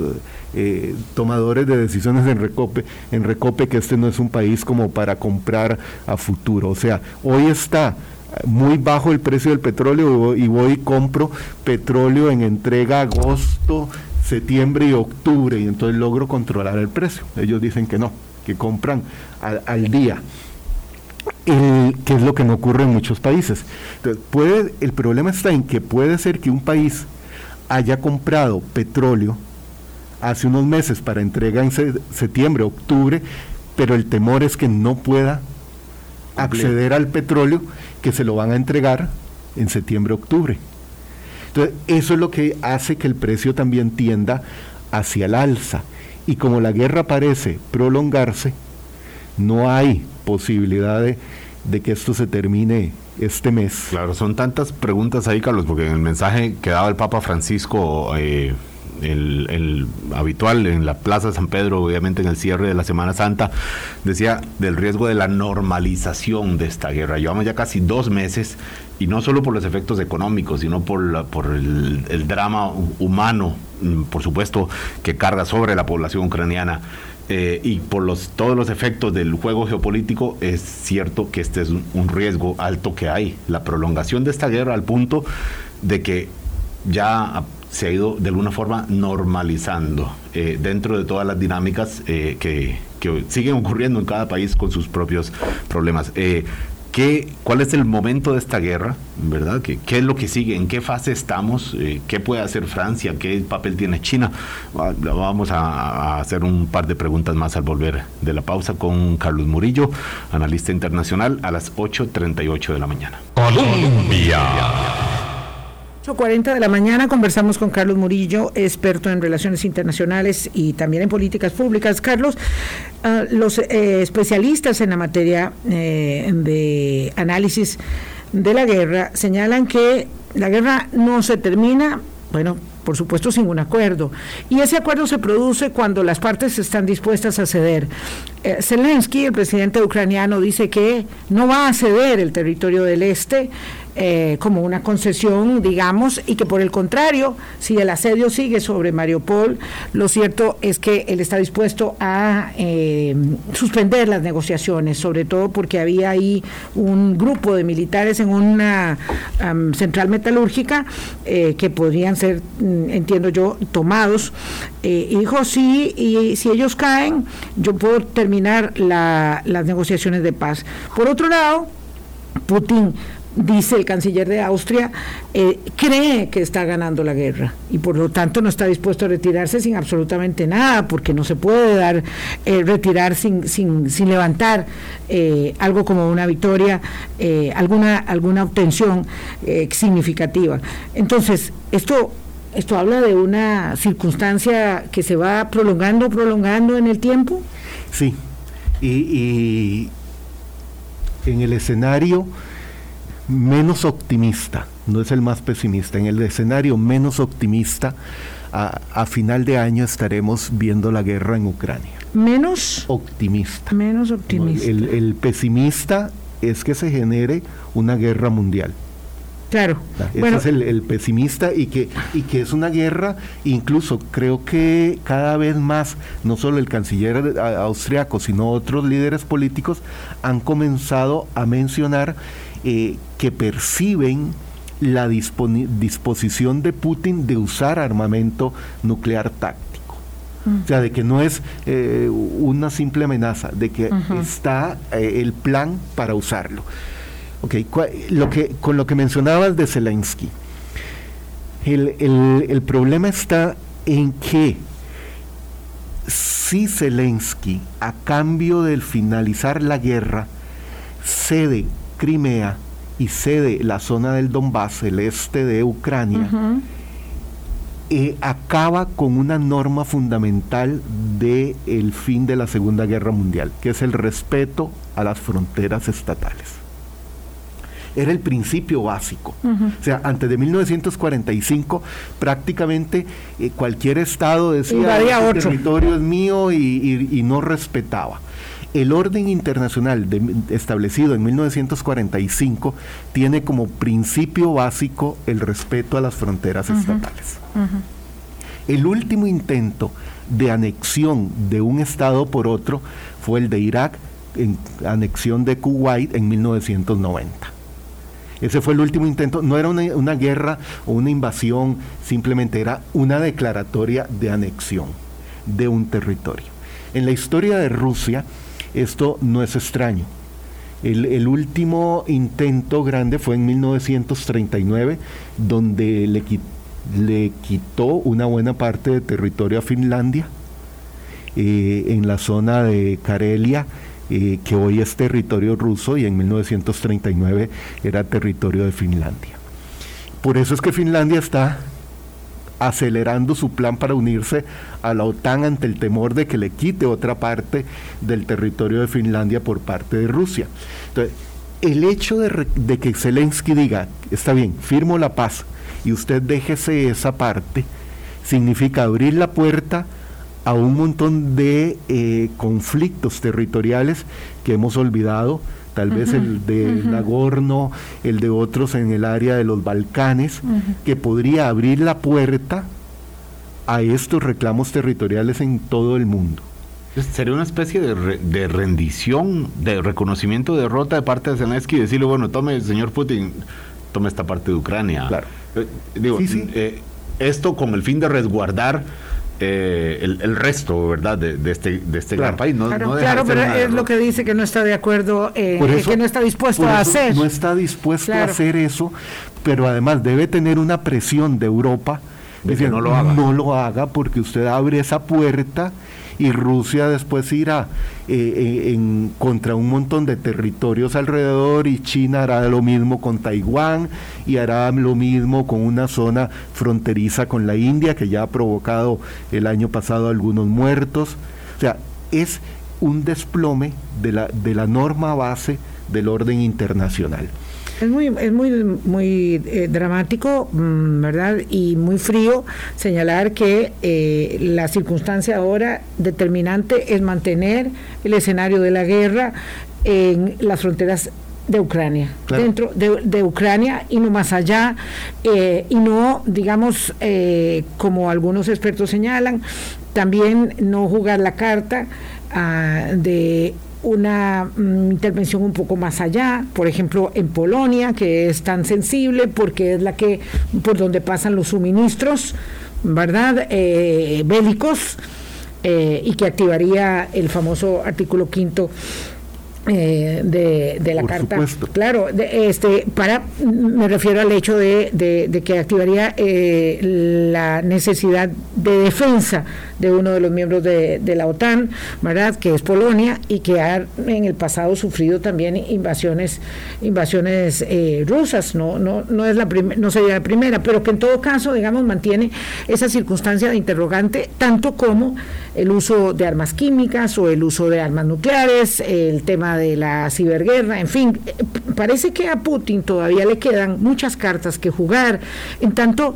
eh, tomadores de decisiones en Recope, en Recope que este no es un país como para comprar a futuro. O sea, hoy está muy bajo el precio del petróleo y voy y compro petróleo en entrega agosto, septiembre y octubre y entonces logro controlar el precio. Ellos dicen que no, que compran al día el, que es lo que no ocurre en muchos países. Entonces, puede, el problema está en que puede ser que un país haya comprado petróleo hace unos meses para entrega en septiembre, octubre, pero el temor es que no pueda acceder al petróleo que se lo van a entregar en septiembre, octubre. Entonces, eso es lo que hace que el precio también tienda hacia el alza. Y como la guerra parece prolongarse, no hay posibilidad de, que esto se termine este mes. Claro, son tantas preguntas ahí, Carlos, porque en el mensaje que daba el Papa Francisco, eh, el, habitual en la Plaza San Pedro, obviamente en el cierre de la Semana Santa, decía del riesgo de la normalización de esta guerra. Llevamos ya casi dos meses y no solo por los efectos económicos, sino por, por el, drama humano, mm, por supuesto, que carga sobre la población ucraniana. Eh, y por los, todos los efectos del juego geopolítico, es cierto que este es un, riesgo alto que hay. La prolongación de esta guerra al punto de que ya se ha ido de alguna forma normalizando eh, dentro de todas las dinámicas eh, que, que, siguen ocurriendo en cada país con sus propios problemas. ¿Qué, ¿Cuál es el momento de esta guerra? ¿Verdad? ¿Qué, es lo que sigue? ¿En qué fase estamos? Eh, ¿Qué puede hacer Francia? ¿Qué papel tiene China? Ah, vamos a, hacer un par de preguntas más al volver de la pausa con Carlos Murillo, analista internacional, a las 8.38 de la mañana. Colombia. 8.40 de la mañana conversamos con Carlos Murillo, experto en relaciones internacionales y también en políticas públicas. Carlos, ah, los eh, especialistas en la materia eh, de análisis de la guerra señalan que la guerra no se termina, bueno, por supuesto sin un acuerdo. Y ese acuerdo se produce cuando las partes están dispuestas a ceder. Eh, Zelensky, el presidente ucraniano, dice que no va a ceder el territorio del este eh, como una concesión, digamos, y que por el contrario, si el asedio sigue sobre Mariupol, lo cierto es que él está dispuesto a eh, suspender las negociaciones, sobre todo porque había ahí un grupo de militares en una central metalúrgica eh, que podrían ser, mm, entiendo yo, tomados. y dijo, sí, y si ellos caen, yo puedo terminar las negociaciones de paz. Por otro lado, Putin dice el canciller de Austria, eh, cree que está ganando la guerra y por lo tanto no está dispuesto a retirarse sin absolutamente nada, porque no se puede dar eh, retirar sin, sin, sin levantar eh, algo como una victoria, alguna, alguna obtención significativa. Entonces, esto esto habla de una circunstancia que se va prolongando, prolongando en el tiempo. Sí, y, y en el escenario menos optimista, no es el más pesimista, en el escenario menos optimista, a, final de año estaremos viendo la guerra en Ucrania. Menos optimista. Menos optimista. El, pesimista es que se genere una guerra mundial. Claro. Ese es el, pesimista y que, y que es una guerra, incluso creo que cada vez más, no solo el canciller austriaco, sino otros líderes políticos han comenzado a mencionar eh, que perciben la disposición de Putin de usar armamento nuclear táctico. O sea, de que no es eh, una simple amenaza, de que está eh, el plan para usarlo. Okay, lo que, con lo que mencionabas de Zelensky, el, el problema está en que si Zelensky, a cambio del finalizar la guerra, cede Crimea y cede la zona del Donbass, el este de Ucrania, eh, acaba con una norma fundamental del el fin de la Segunda Guerra Mundial, que es el respeto a las fronteras estatales. Era el principio básico. O sea, antes de 1945, prácticamente eh, cualquier estado decía, el este territorio es mío y no respetaba. El orden internacional establecido en 1945 tiene como principio básico el respeto a las fronteras estatales. El último intento de anexión de un Estado por otro fue el de Irak, en anexión de Kuwait en 1990. Ese fue el último intento, no era una, una, guerra o una invasión, simplemente era una declaratoria de anexión de un territorio. En la historia de Rusia, esto no es extraño. El, último intento grande fue en 1939, donde le, le quitó una buena parte de territorio a Finlandia, eh, en la zona de Karelia, eh, que hoy es territorio ruso y en 1939 era territorio de Finlandia. por eso es que Finlandia está acelerando su plan para unirse a la OTAN ante el temor de que le quite otra parte del territorio de Finlandia por parte de Rusia. Entonces, el hecho de, que Zelensky diga, está bien, firmo la paz y usted déjese esa parte, significa abrir la puerta a un montón de eh, conflictos territoriales que hemos olvidado, tal vez el de Nagorno, el de otros en el área de los Balcanes, que podría abrir la puerta a estos reclamos territoriales en todo el mundo. Sería una especie de, rendición, de reconocimiento de derrota de parte de Zelensky y decirle, bueno, tome, señor Putin, tome esta parte de Ucrania. Claro. Eh, digo, eh, esto con el fin de resguardar eh, el, resto, ¿verdad?, de, este, de este gran país. claro, pero es lo que dice que no está de acuerdo, eh, que no está dispuesto a hacer. No está dispuesto a hacer eso, pero además debe tener una presión de Europa. De que no lo haga. No lo haga porque usted abre esa puerta y Rusia después irá eh, en, contra un montón de territorios alrededor y China hará lo mismo con Taiwán y hará lo mismo con una zona fronteriza con la India que ya ha provocado el año pasado algunos muertos. O sea, es un desplome de la, de la norma base del orden internacional. Es muy, es muy, muy eh, dramático, mm, ¿verdad? Y muy frío señalar que eh, la circunstancia ahora determinante es mantener el escenario de la guerra en las fronteras de Ucrania, dentro de, Ucrania y no más allá, eh, y no, digamos, como algunos expertos señalan, también no jugar la carta ah, de una mm, intervención un poco más allá, por ejemplo en Polonia, que es tan sensible porque es la que por donde pasan los suministros, ¿verdad? Eh, bélicos eh, y que activaría el famoso artículo quinto eh, de, la carta. Claro, este, para, me refiero al hecho de, que activaría eh, la necesidad de defensa de uno de los miembros de, la OTAN, ¿verdad? Que es Polonia y que ha en el pasado sufrido también invasiones, invasiones eh, rusas. No, no, no es la no sería la primera, pero que en todo caso, digamos, mantiene esa circunstancia de interrogante, tanto como el uso de armas químicas o el uso de armas nucleares, el tema de la ciberguerra, en fin, parece que a Putin todavía le quedan muchas cartas que jugar. En tanto,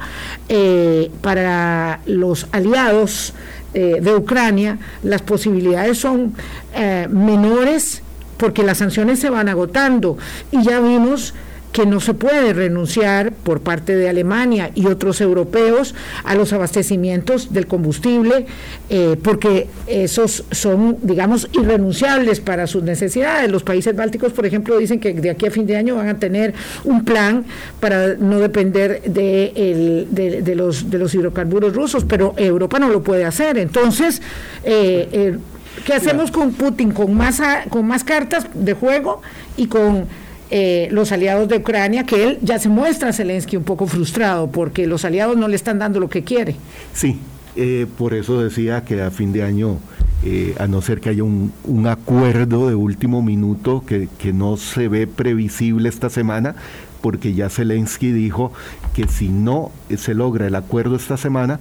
eh, para los aliados eh, de Ucrania, las posibilidades son eh, menores porque las sanciones se van agotando y ya vimos que no se puede renunciar por parte de Alemania y otros europeos a los abastecimientos del combustible, eh, porque esos son, digamos, irrenunciables para sus necesidades. Los países bálticos, por ejemplo, dicen que de aquí a fin de año van a tener un plan para no depender de, de, los, de los hidrocarburos rusos, pero Europa no lo puede hacer. Entonces, eh, eh, ¿qué hacemos con Putin? Con más, con más cartas de juego y con eh, los aliados de Ucrania, que él ya se muestra Zelensky un poco frustrado porque los aliados no le están dando lo que quiere. Sí, eh, por eso decía que a fin de año, eh, a no ser que haya un, acuerdo de último minuto que, que no se ve previsible esta semana, porque ya Zelensky dijo que si no se logra el acuerdo esta semana,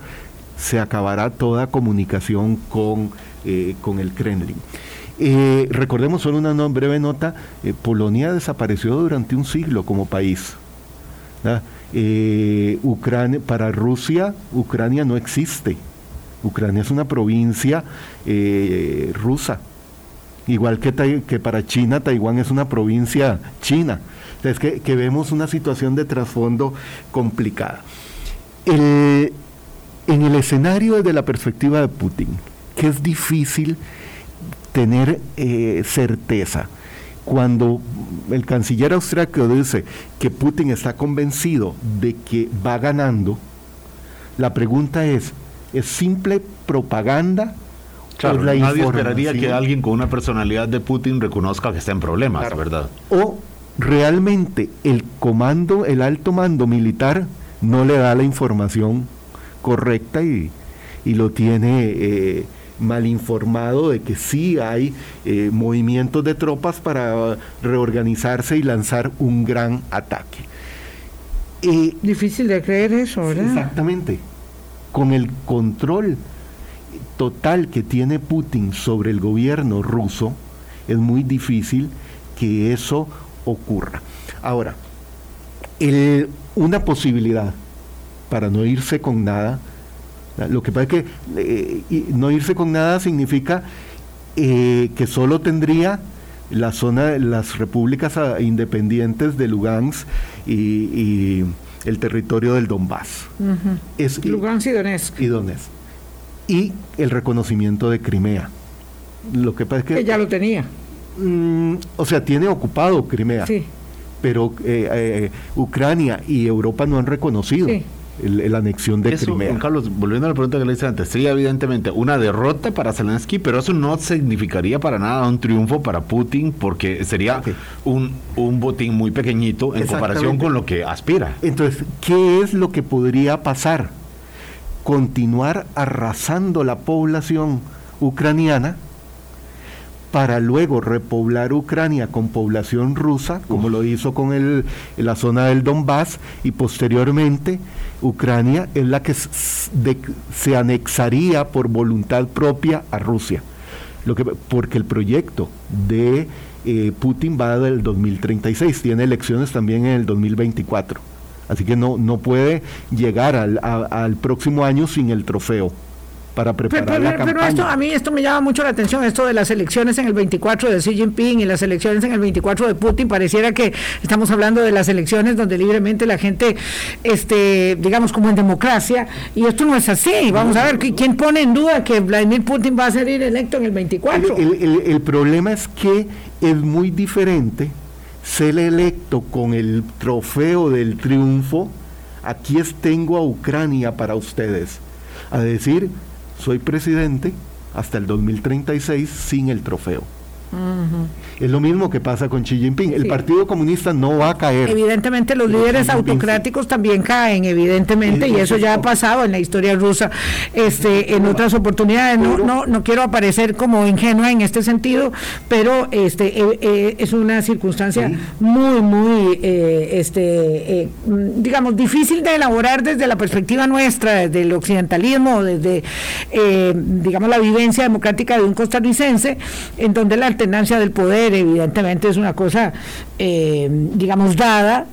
se acabará toda comunicación con, con el Kremlin. Eh, recordemos solo una breve nota, eh, Polonia desapareció durante un siglo como país. Eh, Ucrania, para Rusia, Ucrania no existe. Ucrania es una provincia rusa. Igual que, para China, Taiwán es una provincia china. Entonces, que, que vemos una situación de trasfondo complicada. En el escenario desde la perspectiva de Putin, que es difícil tener eh, certeza. Cuando el canciller austriaco dice que Putin está convencido de que va ganando, la pregunta es, ¿es simple propaganda? Claro, nadie esperaría que alguien con una personalidad de Putin reconozca que está en problemas, ¿verdad? O realmente el comando, el alto mando militar no le da la información correcta y, lo tiene... Eh, mal informado de que sí hay eh, movimientos de tropas para reorganizarse y lanzar un gran ataque. Eh, Difícil de creer eso, ¿verdad? Exactamente. Con el control total que tiene Putin sobre el gobierno ruso, es muy difícil que eso ocurra. Ahora, una posibilidad para no irse con nada, lo que pasa es que eh, no irse con nada significa eh, que solo tendría la zona de las repúblicas ah, independientes de Lugansk y, el territorio del Donbass. es, Lugansk y Donetsk. Y Donetsk. Y el reconocimiento de Crimea. Lo que pasa es que... ya lo tenía. Mm, o sea, tiene ocupado Crimea. Sí. Pero eh, eh, Ucrania y Europa no han reconocido. Sí la anexión de Crimea. Carlos, volviendo a la pregunta que le hice antes, sería evidentemente una derrota para Zelensky, pero eso no significaría para nada un triunfo para Putin, porque sería un, un botín muy pequeñito en comparación con lo que aspira. Entonces, ¿qué es lo que podría pasar? Continuar arrasando la población ucraniana para luego repoblar Ucrania con población rusa, como lo hizo con el, la zona del Donbass, y posteriormente Ucrania es la que se anexaría por voluntad propia a Rusia. Lo que, porque el proyecto de eh, Putin va del 2036, tiene elecciones también en el 2024. Así que no, no puede llegar al, al próximo año sin el trofeo para preparar pero, la campaña. esto, a mí esto me llama mucho la atención, esto de las elecciones en el 24 de Xi Jinping y las elecciones en el 24 de Putin, pareciera que estamos hablando de las elecciones donde libremente la gente, este, digamos como en democracia, y esto no es así. Vamos a ver, ¿quién pone en duda que Vladimir Putin va a ser electo en el 24? El, el problema es que es muy diferente ser electo con el trofeo del triunfo, aquí es tengo a Ucrania para ustedes, a decir, soy presidente hasta el 2036 sin el trofeo. Es lo mismo que pasa con Xi Jinping. El Partido Comunista no va a caer. Evidentemente los líderes autocráticos también caen, evidentemente, y eso ya ha pasado en la historia rusa este, en otras oportunidades. No, no, no quiero aparecer como ingenua en este sentido, pero este eh, eh, es una circunstancia muy, muy, eh, este, digamos, difícil de elaborar desde la perspectiva nuestra, desde el occidentalismo, desde, digamos, la vivencia democrática de un costarricense, en donde la alternancia del poder evidentemente es una cosa, eh, digamos, dada.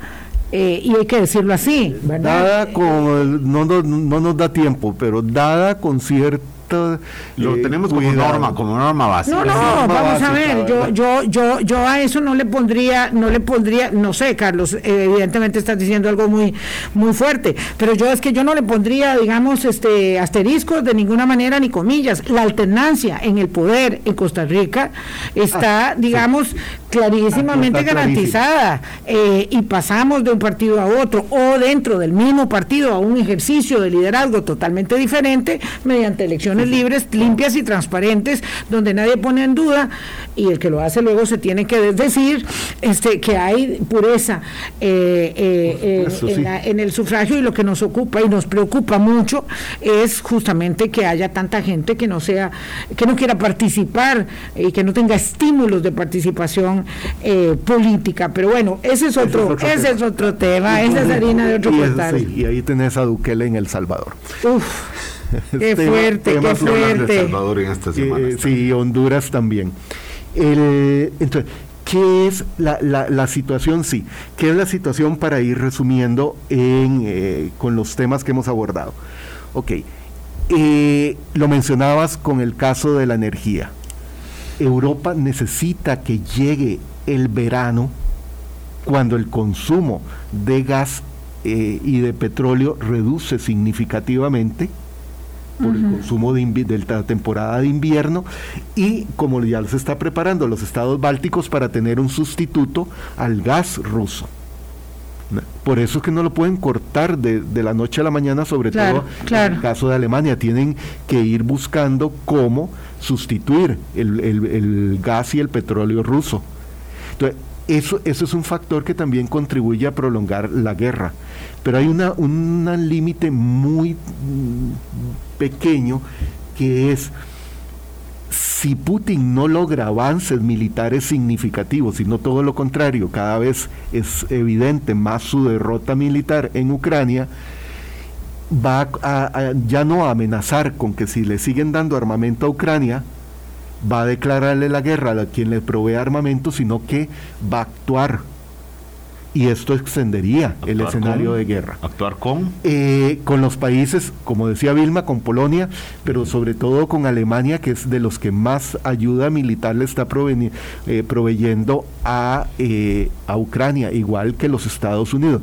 Eh, y hay que decirlo así, Dada con, no, no, no nos da tiempo, pero dada con cierto lo eh, tenemos como norma, como norma básica. No, no, vamos a ver, yo, yo, yo, yo a eso no le pondría, no le pondría, no sé, Carlos, evidentemente estás diciendo algo muy, muy fuerte, pero yo es que yo no le pondría, digamos, este asteriscos de ninguna manera ni comillas. La alternancia en el poder en Costa Rica está, ah, digamos, clarísimamente garantizada eh, y pasamos de un partido a otro o dentro del mismo partido a un ejercicio de liderazgo totalmente diferente mediante elecciones libres, limpias y transparentes donde nadie pone en duda y el que lo hace luego se tiene que decir este que hay pureza eh, eh, en, el sufragio y lo que nos ocupa y nos preocupa mucho es justamente que haya tanta gente que no sea que no quiera participar y que no tenga estímulos de participación eh, política. Pero bueno, ese es otro, ese es otro, tema, esa es harina de otro y, y ahí tenés a Dukele en El Salvador. Uf. Qué fuerte, qué fuerte. Salvador en esta semana. sí, Honduras también. entonces, ¿qué es la, la, situación? Sí, ¿qué es la situación para ir resumiendo en, eh, con los temas que hemos abordado? Ok, eh, lo mencionabas con el caso de la energía. Europa necesita que llegue el verano cuando el consumo de gas eh, y de petróleo reduce significativamente por el consumo de, la temporada de invierno y como ya se está preparando los estados bálticos para tener un sustituto al gas ruso. Por eso es que no lo pueden cortar de, la noche a la mañana, sobre todo en el caso de Alemania. Tienen que ir buscando cómo sustituir el, gas y el petróleo ruso. Entonces, eso, eso es un factor que también contribuye a prolongar la guerra. Pero hay una, un límite muy mm, pequeño que es si Putin no logra avances militares significativos, sino todo lo contrario, cada vez es evidente más su derrota militar en Ucrania, va a, ya no a amenazar con que si le siguen dando armamento a Ucrania, va a declararle la guerra a quien le provee armamento, sino que va a actuar y esto extendería el escenario de guerra. ¿Actuar con? Eh, con los países, como decía Vilma, con Polonia, pero sobre todo con Alemania, que es de los que más ayuda militar le está eh, proveyendo a, eh, a, Ucrania, igual que los Estados Unidos.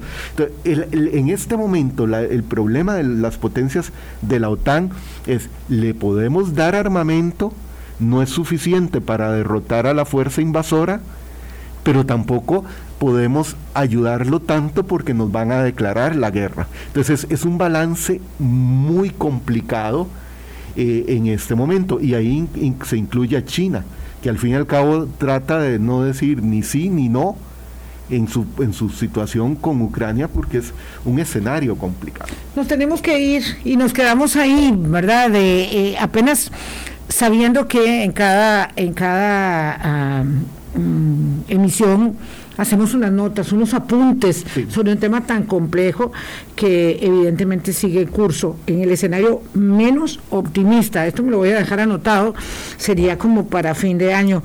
en este momento, el problema de las potencias de la OTAN es, ¿le podemos dar armamento? No es suficiente para derrotar a la fuerza invasora, pero tampoco podemos ayudarlo tanto porque nos van a declarar la guerra. Entonces es un balance muy complicado eh, en este momento y ahí se incluye a China, que al fin y al cabo trata de no decir ni sí ni no en su, en su situación con Ucrania porque es un escenario complicado. Nos tenemos que ir y nos quedamos ahí, ¿verdad? De, eh, apenas sabiendo que en cada, en cada mm, emisión hacemos unas notas, unos apuntes sobre un tema tan complejo que evidentemente sigue el curso. En el escenario menos optimista, esto me lo voy a dejar anotado, sería como para fin de año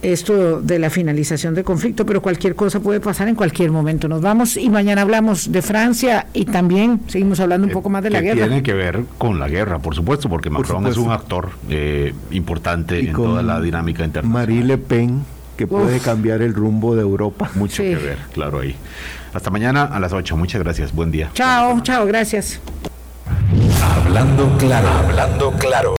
esto de la finalización del conflicto, pero cualquier cosa puede pasar en cualquier momento. Nos vamos y mañana hablamos de Francia y también seguimos hablando un poco más de la guerra. Tiene que ver con la guerra, por supuesto, porque Macron es un actor eh, importante en toda la dinámica internacional. Marie Le Pen que puede cambiar el rumbo de Europa. Mucho que ver, claro ahí. Hasta mañana a las 8. Muchas gracias. Buen día. Chao, chao, gracias. Hablando claro, hablando claro.